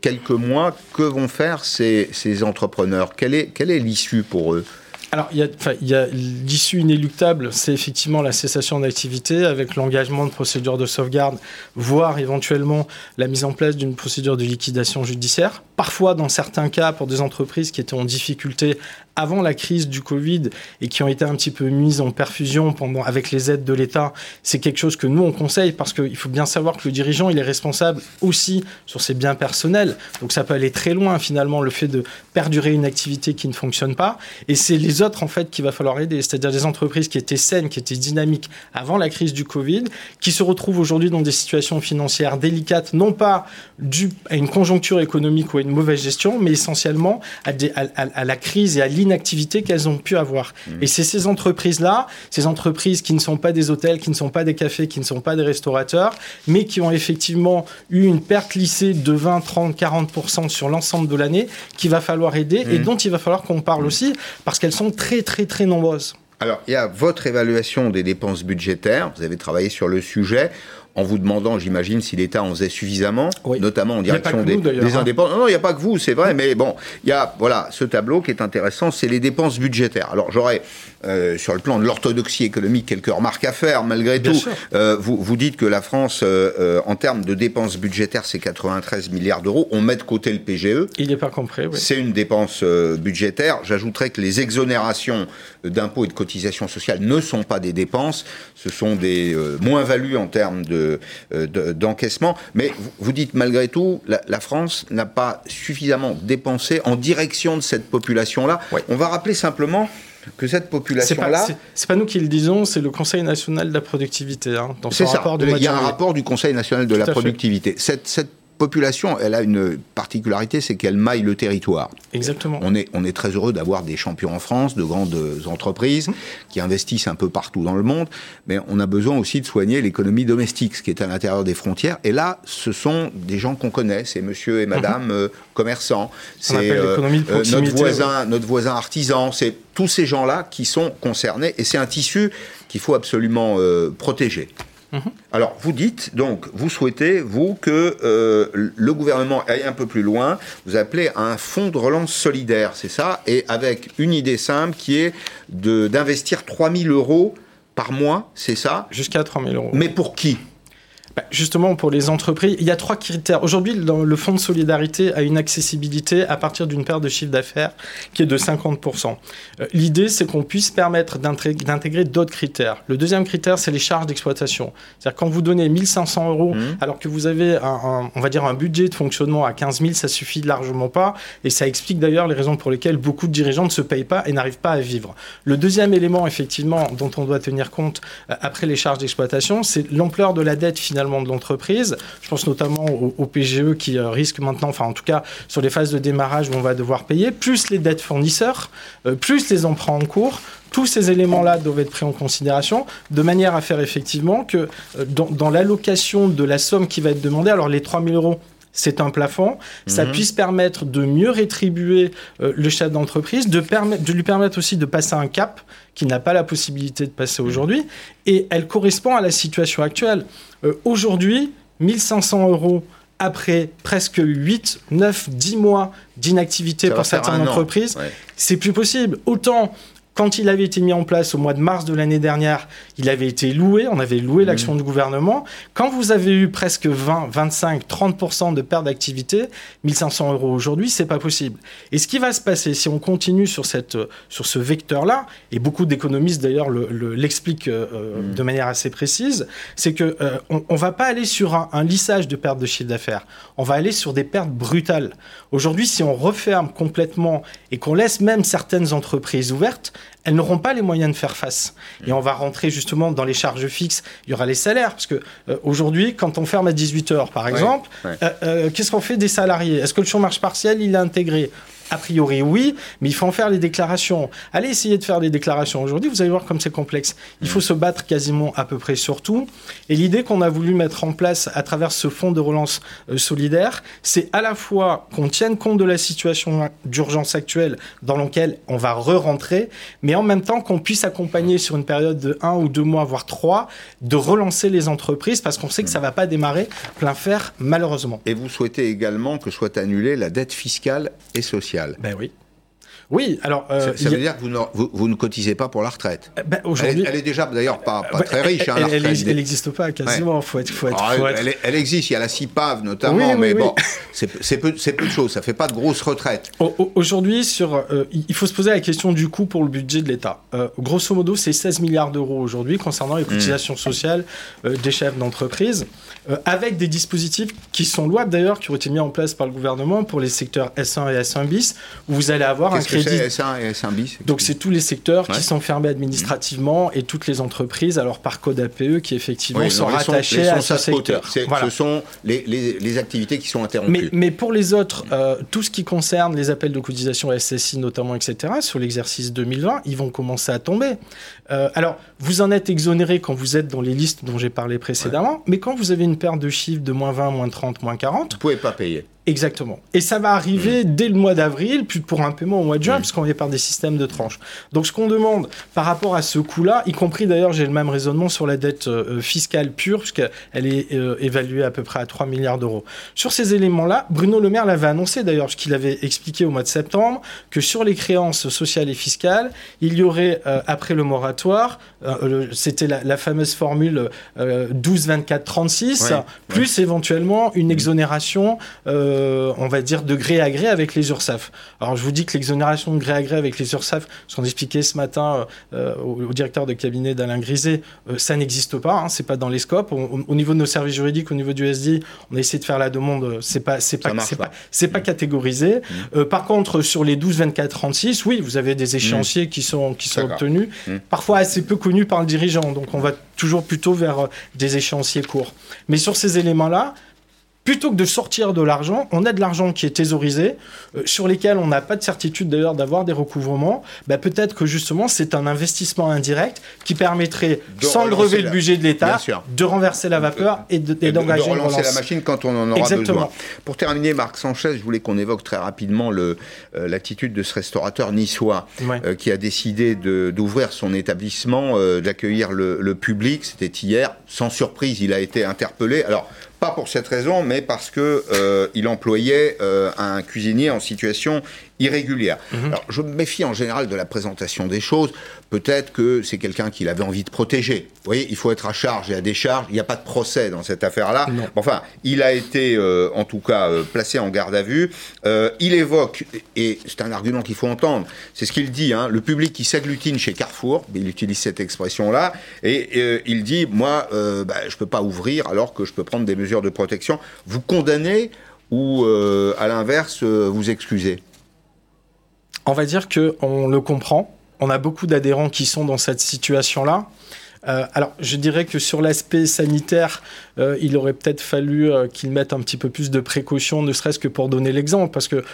quelques mois, que vont faire ces, entrepreneurs? Quelle est, quelle est l'issue pour eux? Alors, il y a, l'issue inéluctable, c'est effectivement la cessation d'activité avec l'engagement de procédures de sauvegarde, voire éventuellement la mise en place d'une procédure de liquidation judiciaire. Parfois, dans certains cas, pour des entreprises qui étaient en difficulté avant la crise du Covid et qui ont été un petit peu mises en perfusion pendant, avec les aides de l'État, c'est quelque chose que nous, on conseille parce qu'il faut bien savoir que le dirigeant, il est responsable aussi sur ses biens personnels. Donc ça peut aller très loin, finalement, le fait de perdurer une activité qui ne fonctionne pas. Et c'est les autres, en fait, qu'il va falloir aider, c'est-à-dire des entreprises qui étaient saines, qui étaient dynamiques avant la crise du Covid, qui se retrouvent aujourd'hui dans des situations financières délicates, non pas dues à une conjoncture économique ou à une mauvaise gestion, mais essentiellement à, à la crise et à l'inactivité activité qu'elles ont pu avoir. Mmh. Et c'est ces entreprises-là, ces entreprises qui ne sont pas des hôtels, qui ne sont pas des cafés, qui ne sont pas des restaurateurs, mais qui ont effectivement eu une perte lissée de 20, 30, 40% sur l'ensemble de l'année, qu'il va falloir aider et mmh. dont il va falloir qu'on parle mmh. aussi, parce qu'elles sont très, très, très nombreuses. Alors, il y a votre évaluation des dépenses budgétaires. Vous avez travaillé sur le sujet en vous demandant, j'imagine, si l'État en faisait suffisamment, notamment en direction des, hein. indépendants. Non, il n'y a pas que vous, c'est vrai, mais bon, il y a voilà, ce tableau qui est intéressant, c'est les dépenses budgétaires. Alors j'aurais euh, sur le plan de l'orthodoxie économique, quelques remarques à faire malgré tout. Euh, vous, vous dites que la France, euh, en termes de dépenses budgétaires, c'est 93 milliards d'euros. On met de côté le PGE. Il n'est pas compris, oui. C'est une dépense budgétaire. J'ajouterais que les exonérations d'impôts et de cotisations sociales ne sont pas des dépenses. Ce sont des moins-values en termes d'encaissement. De, Mais vous, dites malgré tout, la, la France n'a pas suffisamment dépensé en direction de cette population-là. On va rappeler simplement que cette population-là. C'est pas, pas, nous qui le disons, c'est le Conseil national de la productivité. Hein, dans son rapport Il y a un rapport du Conseil national de la productivité. Cette, cette population, elle a une particularité, c'est qu'elle maille le territoire. Exactement. On est, on est très heureux d'avoir des champions en France, de grandes entreprises mmh. qui investissent un peu partout dans le monde, mais on a besoin aussi de soigner l'économie domestique, ce qui est à l'intérieur des frontières. Et là, ce sont des gens qu'on connaît, c'est monsieur et madame mmh. euh, commerçants, c'est euh, euh, notre, voisin, notre voisin artisan, c'est tous ces gens-là qui sont concernés, et c'est un tissu qu'il faut absolument protéger. Mhm. Alors, vous dites, donc, vous souhaitez, vous, que euh, le gouvernement aille un peu plus loin. Vous appelez un fonds de relance solidaire, c'est ça? Et avec une idée simple qui est d'investir 3 000 euros par mois, c'est ça? Jusqu'à 3 000 euros. Mais pour qui? Justement, pour les entreprises, il y a trois critères. Aujourd'hui, le fonds de solidarité a une accessibilité à partir d'une paire de chiffre d'affaires qui est de 50%. Euh, l'idée, c'est qu'on puisse permettre d'intégrer d'autres critères. Le deuxième critère, c'est les charges d'exploitation. C'est-à-dire quand vous donnez 1500 euros, mmh. alors que vous avez, un, on va dire, un budget de fonctionnement à 15 000, ça suffit largement pas. Et ça explique d'ailleurs les raisons pour lesquelles beaucoup de dirigeants ne se payent pas et n'arrivent pas à vivre. Le deuxième élément, effectivement, dont on doit tenir compte euh, après les charges d'exploitation, c'est l'ampleur de la dette finalement de l'entreprise. Je pense notamment au, PGE qui euh, risque maintenant, enfin en tout cas sur les phases de démarrage où on va devoir payer, plus les dettes fournisseurs, euh, plus les emprunts en cours. Tous ces éléments-là doivent être pris en considération de manière à faire effectivement que euh, dans, l'allocation de la somme qui va être demandée, alors les 3 000 euros, c'est un plafond, ça mhm. puisse permettre de mieux rétribuer le chef d'entreprise, de, de lui permettre aussi de passer un cap qui n'a pas la possibilité de passer aujourd'hui, et elle correspond à la situation actuelle. Euh, aujourd'hui, 1500 euros après presque 8, 9, 10 mois d'inactivité pour certaines entreprises, c'est plus possible. Autant quand il avait été mis en place au mois de mars de l'année dernière, il avait été loué, on avait loué mmh. l'action du gouvernement. Quand vous avez eu presque 20, 25, 30% de perte d'activité, 1500 euros aujourd'hui, c'est pas possible. Et ce qui va se passer si on continue sur, cette, sur ce vecteur-là, et beaucoup d'économistes d'ailleurs l'expliquent le, euh, mmh. de manière assez précise, c'est que euh, on, va pas aller sur un, un lissage de perte de chiffre d'affaires, on va aller sur des pertes brutales. Aujourd'hui, si on referme complètement et qu'on laisse même certaines entreprises ouvertes, elles n'auront pas les moyens de faire face. Et on va rentrer justement dans les charges fixes. Il y aura les salaires, parce que euh, aujourd'hui, quand on ferme à 18 heures, par exemple, euh, euh, qu'est-ce qu'on fait des salariés? Est-ce que le chômage partiel, il est intégré? A priori, oui, mais il faut en faire les déclarations. Allez essayer de faire des déclarations aujourd'hui, vous allez voir comme c'est complexe. Il faut mm. se battre quasiment à peu près sur tout. Et l'idée qu'on a voulu mettre en place à travers ce fonds de relance euh, solidaire, c'est à la fois qu'on tienne compte de la situation d'urgence actuelle dans laquelle on va re-rentrer, mais en même temps qu'on puisse accompagner sur une période de un ou deux mois, voire trois, de relancer les entreprises parce qu'on sait que ça ne va pas démarrer plein fer, malheureusement. Et vous souhaitez également que soit annulée la dette fiscale et sociale ben oui. Oui, alors. Euh, ça, veut dire que vous, vous, ne cotisez pas pour la retraite. Euh, ben, aujourd'hui, elle, est déjà d'ailleurs pas, pas très riche. Hein, elle n'existe pas quasiment. Faut être, faut être, ah, Elle, existe. Il y a la CIPAV notamment, mais bon, c'est peu, peu, de choses. Ça fait pas de grosses retraites. Aujourd'hui, sur, euh, il faut se poser la question du coût pour le budget de l'État. grosso modo, c'est 16 milliards d'euros aujourd'hui concernant les hmm. cotisations sociales des chefs d'entreprise, avec des dispositifs qui sont louables d'ailleurs, qui ont été mis en place par le gouvernement pour les secteurs S1 et S1 bis, où vous allez avoir un donc c'est tous les secteurs qui sont fermés administrativement et toutes les entreprises, alors par code APE, qui effectivement sont rattachés à ce secteur. Ce sont les, activités qui sont interrompues. Mais, pour les autres, euh, tout ce qui concerne les appels de cotisation SSI notamment, etc., sur l'exercice 2020, ils vont commencer à tomber. Euh, alors, vous en êtes exonéré quand vous êtes dans les listes dont j'ai parlé précédemment, mais quand vous avez une perte de chiffre de moins 20, moins 30, moins 40... Vous pouvez pas payer Exactement. Et ça va arriver mmh. dès le mois d'avril, puis pour un paiement au mois de juin, mmh. puisqu'on est par des systèmes de tranches. Donc ce qu'on demande par rapport à ce coût-là, y compris d'ailleurs, j'ai le même raisonnement sur la dette euh, fiscale pure, puisqu'elle est euh, évaluée à peu près à 3 milliards d'euros. Sur ces éléments-là, Bruno Le Maire l'avait annoncé d'ailleurs, puisqu'il avait expliqué au mois de septembre que sur les créances sociales et fiscales, il y aurait, euh, après le moratoire, c'était la, fameuse formule 12, 24, 36, plus éventuellement une exonération. Euh, on va dire, de gré à gré avec les URSAF. Alors, je vous dis que l'exonération de gré à gré avec les URSAF, ce qu'on expliquait ce matin euh, au, directeur de cabinet d'Alain Griset, euh, ça n'existe pas, hein, c'est pas dans les scopes. au niveau de nos services juridiques, au niveau du SD, on a essayé de faire la demande, c'est pas, c'est pas, c'est pas, pas, catégorisé. Mmh. par contre, sur les 12, 24, 36, oui, vous avez des échéanciers mmh. qui sont, qui sont obtenus, mmh. parfois assez peu connus par le dirigeant. Donc, on va toujours plutôt vers des échéanciers courts. Mais sur ces éléments-là, plutôt que de sortir de l'argent, on a de l'argent qui est thésaurisé, euh, sur lesquels on n'a pas de certitude d'ailleurs d'avoir des recouvrements. Bah, peut-être que justement c'est un investissement indirect qui permettrait, sans le relever le budget de l'État, de renverser la vapeur et d'engager de, de, relancer la machine quand on en aura Exactement. besoin. Pour terminer, Marc Sanchez, je voulais qu'on évoque très rapidement euh, l'attitude de ce restaurateur niçois euh, qui a décidé d'ouvrir son établissement, d'accueillir le, le public. C'était hier. Sans surprise, il a été interpellé. Alors, pas pour cette raison, mais parce que euh, il employait euh, un cuisinier en situation irrégulière. Mhm. Alors, je me méfie en général de la présentation des choses. Peut-être que c'est quelqu'un qu'il avait envie de protéger. Vous voyez, il faut être à charge et à décharge. Il n'y a pas de procès dans cette affaire-là. Enfin, il a été, euh, en tout cas, euh, placé en garde à vue. Euh, il évoque, et c'est un argument qu'il faut entendre, c'est ce qu'il dit, hein, le public qui s'agglutine chez Carrefour, il utilise cette expression-là, et il dit, moi, bah, je ne peux pas ouvrir alors que je peux prendre des mesures de protection. Vous condamnez ou, à l'inverse, vous excusez? On va dire que on le comprend. On a beaucoup d'adhérents qui sont dans cette situation-là. Euh, alors, je dirais que sur l'aspect sanitaire, euh, il aurait peut-être fallu euh, qu'ils mettent un petit peu plus de précautions, ne serait-ce que pour donner l'exemple. Parce que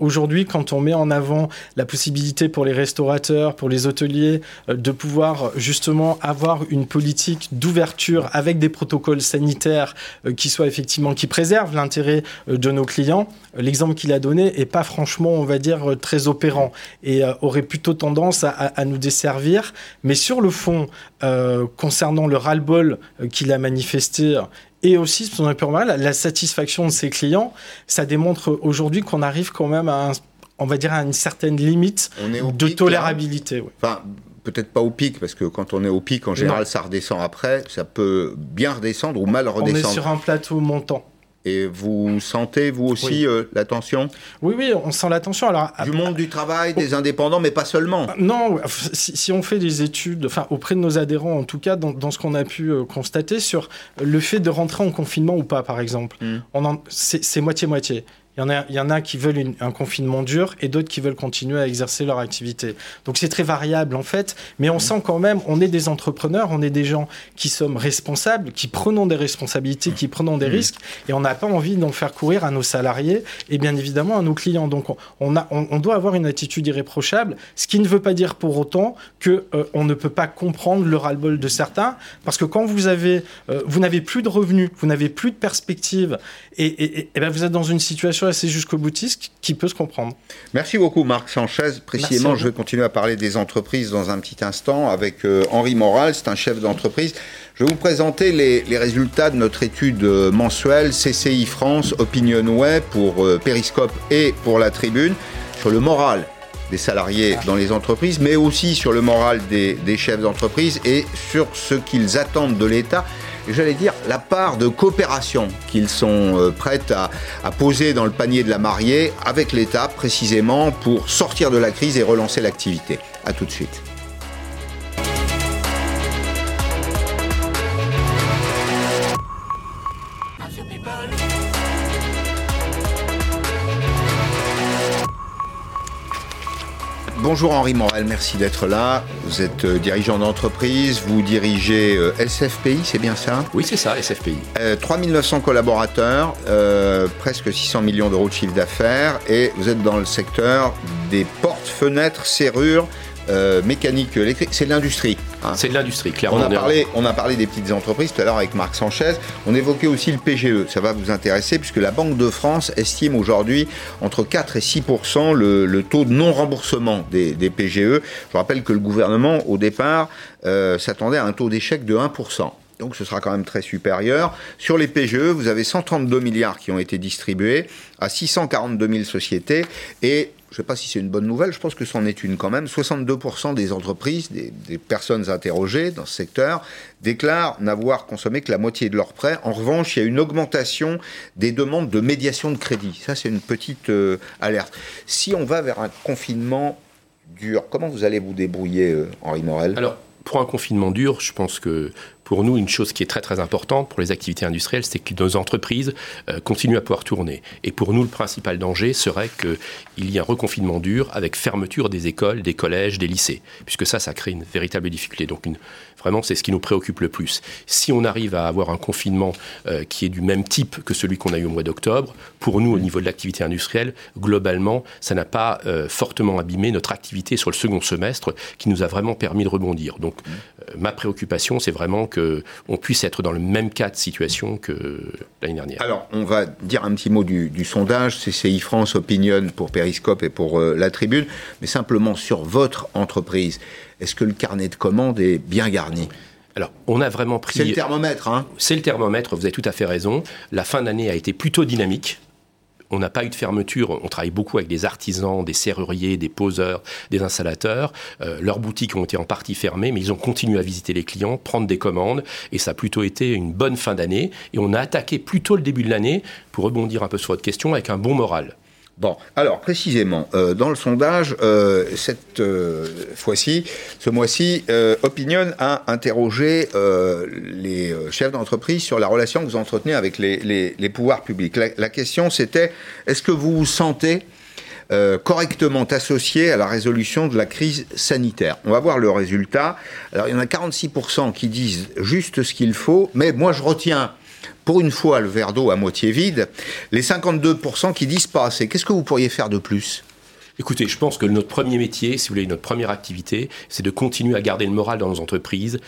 aujourd'hui, quand on met en avant la possibilité pour les restaurateurs, pour les hôteliers, de pouvoir justement avoir une politique d'ouverture avec des protocoles sanitaires qui soient effectivement, qui préservent l'intérêt de nos clients, l'exemple qu'il a donné est pas franchement, on va dire, très opérant et aurait plutôt tendance à, à, nous desservir. Mais sur le fond, euh, concernant le ras-le-bol euh, qu'il a manifesté et aussi, son mal, la satisfaction de ses clients, ça démontre aujourd'hui qu'on arrive quand même à, on va dire, à une certaine limite de tolérabilité. Enfin, peut-être pas au pic, parce que quand on est au pic, en général, ça redescend après. Ça peut bien redescendre ou mal redescendre. On est sur un plateau montant. Et vous sentez, vous aussi, euh, la tension? Oui, oui, on sent la tension. Alors, du monde du travail, des indépendants, mais pas seulement. Euh, non, si, on fait des études, enfin, auprès de nos adhérents, en tout cas, dans, ce qu'on a pu euh, constater sur le fait de rentrer en confinement ou pas, par exemple, hmm. c'est moitié-moitié. Il y en a, qui veulent un confinement dur et d'autres qui veulent continuer à exercer leur activité. Donc c'est très variable en fait, mais on mmh. sent quand même, on est des entrepreneurs, on est des gens qui sommes responsables, qui prenons des responsabilités, qui prenons des mmh. risques, et on n'a pas envie d'en faire courir à nos salariés et bien évidemment à nos clients. Donc on, a, on, doit avoir une attitude irréprochable, ce qui ne veut pas dire pour autant que euh, on ne peut pas comprendre le ras-le-bol de certains, parce que quand vous avez, euh, vous n'avez plus de revenus, vous n'avez plus de perspectives, et, et, et ben vous êtes dans une situation c'est jusqu'au boutiste qui peut se comprendre. Merci beaucoup Marc Sanchez. Précisément, je vais continuer à parler des entreprises dans un petit instant avec euh, Henri Moral, c'est un chef d'entreprise. Je vais vous présenter les, résultats de notre étude euh, mensuelle CCI France Opinionway pour euh, Periscope et pour la Tribune sur le moral des salariés dans les entreprises, mais aussi sur le moral des, des chefs d'entreprise et sur ce qu'ils attendent de l'État j'allais dire, la part de coopération qu'ils sont euh, prêts à, à, poser dans le panier de la mariée avec l'État précisément pour sortir de la crise et relancer l'activité. A tout de suite. Bonjour Henri Morel, merci d'être là. Vous êtes euh, dirigeant d'entreprise, vous dirigez euh, SFPI, c'est bien ça? Oui, c'est ça, SFPI. 3900 euh, collaborateurs, presque 600 millions d'euros de chiffre d'affaires et vous êtes dans le secteur des portes, fenêtres, serrures euh, mécanique électrique, c'est de l'industrie. Hein. C'est de l'industrie, clairement. On a, parlé, on a parlé des petites entreprises tout à l'heure avec Marc Sanchez. On évoquait aussi le PGE. Ça va vous intéresser puisque la Banque de France estime aujourd'hui entre 4 et 6% le, taux de non-remboursement des, PGE. Je rappelle que le gouvernement, au départ, euh, s'attendait à un taux d'échec de 1 donc ce sera quand même très supérieur. Sur les PGE, vous avez 132 milliards qui ont été distribués à 642 000 sociétés et je ne sais pas si c'est une bonne nouvelle, je pense que c'en est une quand même. 62% des entreprises, des, personnes interrogées dans ce secteur, déclarent n'avoir consommé que la moitié de leurs prêts. En revanche, il y a une augmentation des demandes de médiation de crédit. Ça, c'est une petite euh, alerte. Si on va vers un confinement dur, comment vous allez vous débrouiller, euh, Henri Morel? Alors, pour un confinement dur, je pense que pour nous, une chose qui est très très importante pour les activités industrielles, c'est que nos entreprises euh, continuent à pouvoir tourner. Et pour nous, le principal danger serait qu'il y ait un reconfinement dur avec fermeture des écoles, des collèges, des lycées, puisque ça, ça crée une véritable difficulté. Donc une, vraiment, c'est ce qui nous préoccupe le plus. Si on arrive à avoir un confinement euh, qui est du même type que celui qu'on a eu au mois d'octobre, pour nous, au niveau de l'activité industrielle, globalement, ça n'a pas euh, fortement abîmé notre activité sur le second semestre, qui nous a vraiment permis de rebondir. Donc ma préoccupation, c'est vraiment que qu'on puisse être dans le même cas de situation que l'année dernière. Alors, on va dire un petit mot du, sondage, CCI France Opinion pour Periscope et pour euh, La Tribune, mais simplement sur votre entreprise. Est-ce que le carnet de commandes est bien garni? Alors, on a vraiment pris. C'est le thermomètre, hein C'est le thermomètre, vous avez tout à fait raison. La fin d'année a été plutôt dynamique on n'a pas eu de fermeture. On travaille beaucoup avec des artisans, des serruriers, des poseurs, des installateurs. Euh, leurs boutiques ont été en partie fermées, mais ils ont continué à visiter les clients, prendre des commandes, et ça a plutôt été une bonne fin d'année. Et on a attaqué plutôt le début de l'année, pour rebondir un peu sur votre question, avec un bon moral. Bon, alors précisément, euh, dans le sondage, euh, cette euh, fois-ci, ce mois-ci, Opinion a interrogé les chefs d'entreprise sur la relation que vous entretenez avec les, pouvoirs publics. La, question, c'était, est-ce que vous vous sentez correctement associé à la résolution de la crise sanitaire? On va voir le résultat. Alors il y en a 46% qui disent juste ce qu'il faut, mais moi je retiens pour une fois le verre d'eau à moitié vide, les 52% qui disent pas assez. Qu'est-ce que vous pourriez faire de plus? Écoutez, je pense que notre premier métier, si vous voulez, notre première activité, c'est de continuer à garder le moral dans nos entreprises,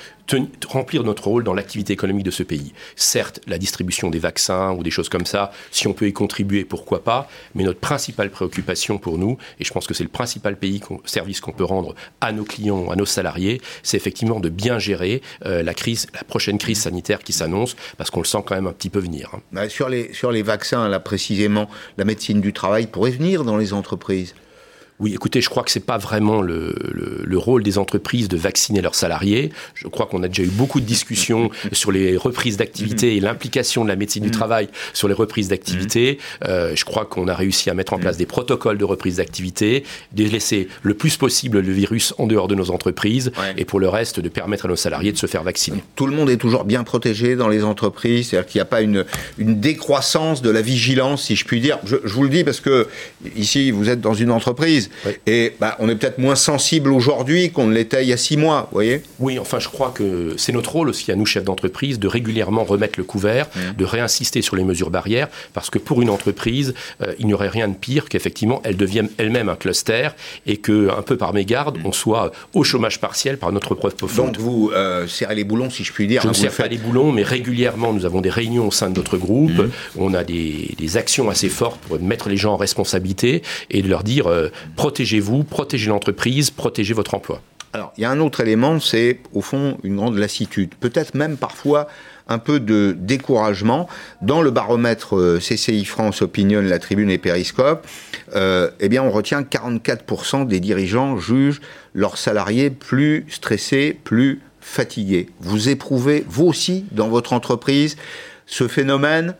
remplir notre rôle dans l'activité économique de ce pays. Certes, la distribution des vaccins ou des choses comme ça, si on peut y contribuer, pourquoi pas, mais notre principale préoccupation pour nous, et je pense que c'est le principal pays service qu'on peut rendre à nos clients, à nos salariés, c'est effectivement de bien gérer euh, la crise, la prochaine crise sanitaire qui s'annonce, parce qu'on le sent quand même un petit peu venir. Hein. Bah, sur, les, sur les vaccins, là précisément, la médecine du travail pourrait venir dans les entreprises oui, écoutez, je crois que c'est pas vraiment le, le, rôle des entreprises de vacciner leurs salariés. Je crois qu'on a déjà eu beaucoup de discussions sur les reprises d'activité et l'implication de la médecine du travail sur les reprises d'activité. Euh, je crois qu'on a réussi à mettre en place des protocoles de reprise d'activité, de laisser le plus possible le virus en dehors de nos entreprises et pour le reste de permettre à nos salariés de se faire vacciner. Tout le monde est toujours bien protégé dans les entreprises, c'est-à-dire qu'il n'y a pas une, une décroissance de la vigilance, si je puis dire. Je, je vous le dis parce que ici, vous êtes dans une entreprise et bah, on est peut-être moins sensible aujourd'hui qu'on ne l'était il y a six mois, vous voyez? Oui, enfin, je crois que c'est notre rôle aussi à nous, chefs d'entreprise, de régulièrement remettre le couvert, mmh. de réinsister sur les mesures barrières, parce que pour une entreprise, euh, il n'y aurait rien de pire qu'effectivement, elle devienne elle-même un cluster et que, un peu par mégarde, mmh. on soit au chômage partiel par notre faute. Donc vous euh, serrez les boulons, si je puis dire. Je ne serre pas les boulons, mais régulièrement, nous avons des réunions au sein de notre groupe. Mmh. On a des, actions assez fortes pour mettre les gens en responsabilité et de leur dire euh, protégez-vous, protégez l'entreprise, protégez votre emploi. Alors, il y a un autre élément, c'est au fond une grande lassitude, peut-être même parfois un peu de découragement. Dans le baromètre euh, CCI France Opinion, La Tribune et Périscope, euh, eh bien, on retient 44% des dirigeants jugent leurs salariés plus stressés, plus fatigués. Vous éprouvez, vous aussi, dans votre entreprise, ce phénomène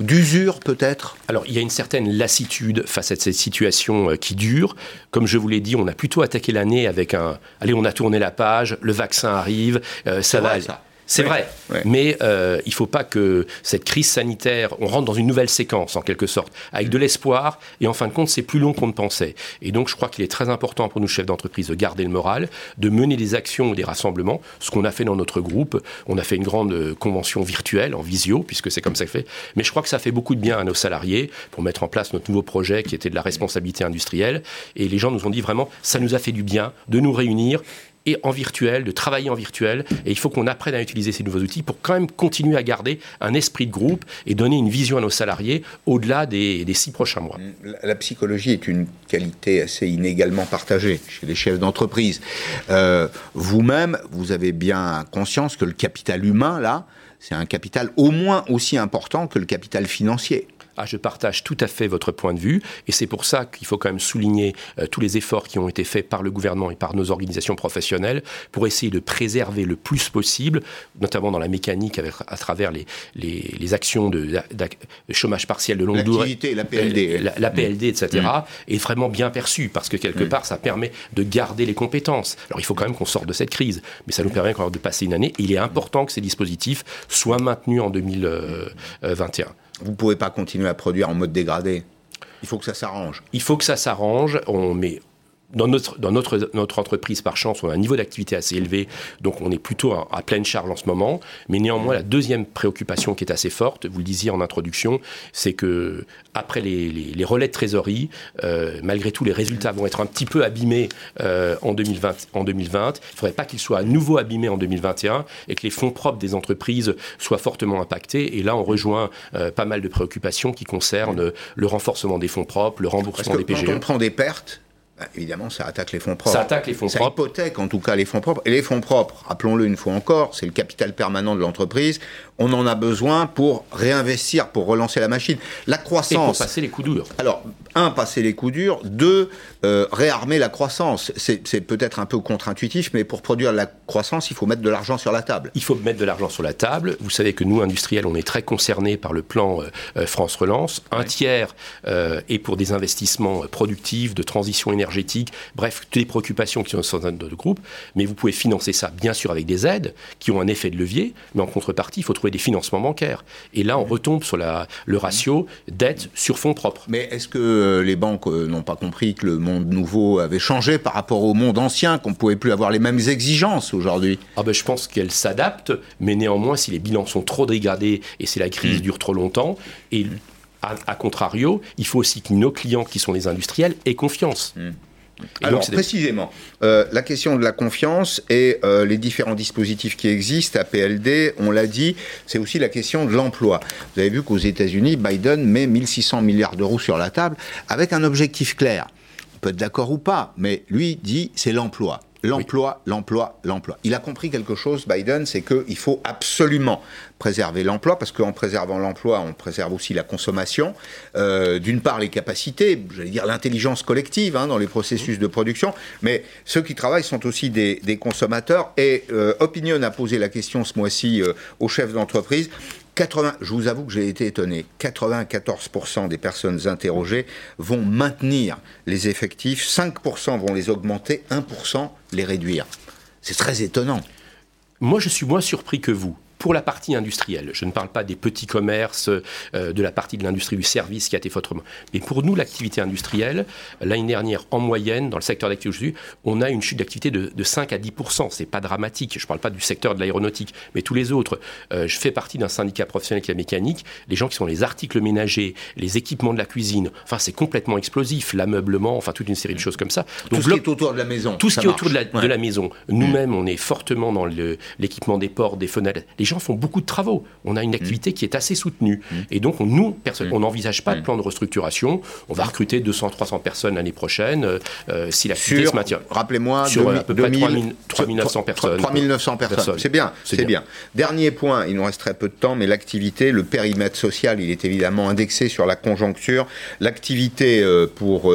d'usure peut-être? Alors il y a une certaine lassitude face à cette situation euh, qui dure. Comme je vous l'ai dit, on a plutôt attaqué l'année avec un allez, on a tourné la page, le vaccin arrive, euh, ça va. C'est vrai, mais euh, il ne faut pas que cette crise sanitaire, on rentre dans une nouvelle séquence en quelque sorte, avec de l'espoir, et en fin de compte, c'est plus long qu'on ne pensait. Et donc, je crois qu'il est très important pour nous, chefs d'entreprise, de garder le moral, de mener des actions et des rassemblements, ce qu'on a fait dans notre groupe. On a fait une grande euh, convention virtuelle, en visio, puisque c'est comme ça que fait. Mais je crois que ça fait beaucoup de bien à nos salariés pour mettre en place notre nouveau projet qui était de la responsabilité industrielle. Et les gens nous ont dit vraiment, ça nous a fait du bien de nous réunir et en virtuel, de travailler en virtuel. Et il faut qu'on apprenne à utiliser ces nouveaux outils pour quand même continuer à garder un esprit de groupe et donner une vision à nos salariés au-delà des, six prochains mois. La, psychologie est une qualité assez inégalement partagée chez les chefs d'entreprise. Euh, vous-même, vous avez bien conscience que le capital humain, là, c'est un capital au moins aussi important que le capital financier. Ah, je partage tout à fait votre point de vue, et c'est pour ça qu'il faut quand même souligner euh, tous les efforts qui ont été faits par le gouvernement et par nos organisations professionnelles pour essayer de préserver le plus possible, notamment dans la mécanique à travers les, les, actions de, chômage partiel de longue durée, la PLD, la, la PLD, etc., mmh. est vraiment bien perçue parce que quelque mmh. part ça permet de garder les compétences. Alors il faut quand même qu'on sorte de cette crise, mais ça nous permet encore de passer une année. il est important que ces dispositifs soient maintenus en 2021 vous ne pouvez pas continuer à produire en mode dégradé. Il faut que ça s'arrange. Il faut que ça s'arrange. On met dans notre, dans notre, notre entreprise, par chance, on a un niveau d'activité assez élevé, donc on est plutôt à, pleine charge en ce moment. Mais néanmoins, la deuxième préoccupation qui est assez forte, vous le disiez en introduction, c'est que après les, les, relais de trésorerie, euh, malgré tout, les résultats vont être un petit peu abîmés euh, en, 2020, en 2020. Il ne faudrait pas qu'ils soient à nouveau abîmés en 2021 et que les fonds propres des entreprises soient fortement impactés. Et là, on rejoint euh, pas mal de préoccupations qui concernent le renforcement des fonds propres, le remboursement des PGE. Quand on prend des pertes, bah, évidemment, ça attaque les fonds propres. Ça attaque les fonds ça propres. hypothèque en tout cas les fonds propres. Et les fonds propres, rappelons-le une fois encore, c'est le capital permanent de l'entreprise. On en a besoin pour réinvestir, pour relancer la machine. La croissance. Et pour passer les coups durs. Alors, un, passer les coups durs. Deux, euh, réarmer la croissance. C'est peut-être un peu contre-intuitif, mais pour produire la croissance, il faut mettre de l'argent sur la table. Il faut mettre de l'argent sur la table. Vous savez que nous, industriels, on est très concernés par le plan euh, euh, France Relance. Un tiers est pour des investissements productifs, de transition énergétique, bref, toutes les préoccupations qui sont dans notre groupe. Mais vous pouvez financer ça, bien sûr, avec des aides qui ont un effet de levier, mais en contrepartie, il faut trouver des financements bancaires. Et là, on retombe sur la, le ratio dette sur fonds propres. Mais est-ce que les banques n'ont pas compris que le monde nouveau avait changé par rapport au monde ancien, qu'on ne pouvait plus avoir les mêmes exigences aujourd'hui? Ah ben, Je pense qu'elle s'adapte, mais néanmoins, si les bilans sont trop dégradés et si la crise mm. dure trop longtemps, et à, contrario, il faut aussi que nos clients, qui sont les industriels, aient confiance. Alors précisément, euh, la question de la confiance et euh, les différents dispositifs qui existent à PLD, on l'a dit, c'est aussi la question de l'emploi. Vous avez vu qu'aux États-Unis, Biden met 1600 milliards d'euros sur la table avec un objectif clair peut être d'accord ou pas, mais lui dit c'est l'emploi. L'emploi, l'emploi, l'emploi. Il a compris quelque chose, Biden, c'est qu'il faut absolument préserver l'emploi, parce qu'en préservant l'emploi, on préserve aussi la consommation. Euh, d'une part, les capacités, j'allais dire l'intelligence collective hein, dans les processus de production, mais ceux qui travaillent sont aussi des, consommateurs. Et euh, Opinion a posé la question ce mois-ci euh, aux chefs d'entreprise. 80, je vous avoue que j'ai été étonné, 94% des personnes interrogées vont maintenir les effectifs, 5% vont les augmenter, 1% les réduire. C'est très étonnant. Moi, je suis moins surpris que vous pour la partie industrielle. Je ne parle pas des petits commerces, euh, de la partie de l'industrie du service qui a été faite Mais pour nous, l'activité industrielle, l'année dernière, en moyenne, dans le secteur d'activité, on a une chute d'activité de, 5 à 10% C'est pas dramatique. Je ne parle pas du secteur de l'aéronautique, mais tous les autres. Euh, je fais partie d'un syndicat professionnel qui est mécanique. Les gens qui sont les articles ménagers, les équipements de la cuisine, enfin, c'est complètement explosif. L'ameublement, enfin, toute une série de choses comme ça. Donc, tout ce qui est autour de la maison. Tout ce qui est autour de la, maison. Nous-mêmes, on est fortement dans l'équipement des portes, des fenêtres gens font beaucoup de travaux. On a une activité qui est assez soutenue. Mm. Et donc, on, nous, mm. on n'envisage pas de mm. plan de restructuration. On va recruter 200-300 personnes l'année prochaine euh, euh, si l'activité se maintient. Rappelez-moi, sur à peu près 3900 personnes. 3900 personnes. C'est bien, c'est bien. Dernier point, il nous reste très peu de temps, mais l'activité, le périmètre social, il est évidemment indexé sur la conjoncture. L'activité euh, pour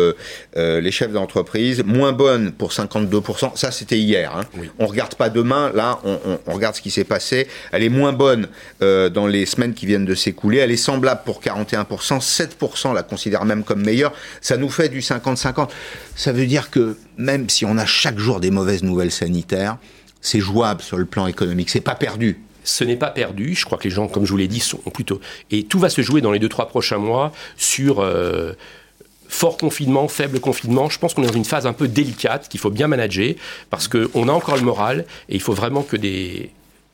les chefs d'entreprise, moins bonne pour 52%. Ça, c'était hier. Hein. On ne regarde pas demain. Là, on, on regarde ce qui s'est passé. Elle est moins bonne euh, dans les semaines qui viennent de s'écouler. Elle est semblable pour 41%, 7% la considèrent même comme meilleure. Ça nous fait du 50-50. Ça veut dire que même si on a chaque jour des mauvaises nouvelles sanitaires, c'est jouable sur le plan économique. C'est pas perdu. ce n'est pas perdu. Je crois que les gens, comme je vous l'ai dit, sont plutôt. Et tout va se jouer dans les deux, trois prochains mois sur. Euh, fort confinement, faible confinement, je pense qu'on est dans une phase un peu délicate qu'il faut bien manager parce qu'on a encore le moral et il faut vraiment que des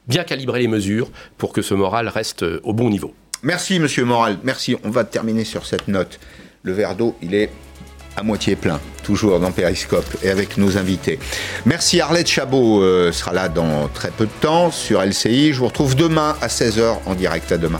bien calibrer les mesures pour que ce moral reste euh, au bon niveau. Merci Monsieur Moral, merci. On va terminer sur cette note. Le verre d'eau, il est à moitié plein, toujours dans Périscope et avec nos invités. Merci Arlette Chabot euh, sera là dans très peu de temps sur LCI. Je vous retrouve demain à 16h en direct. À demain.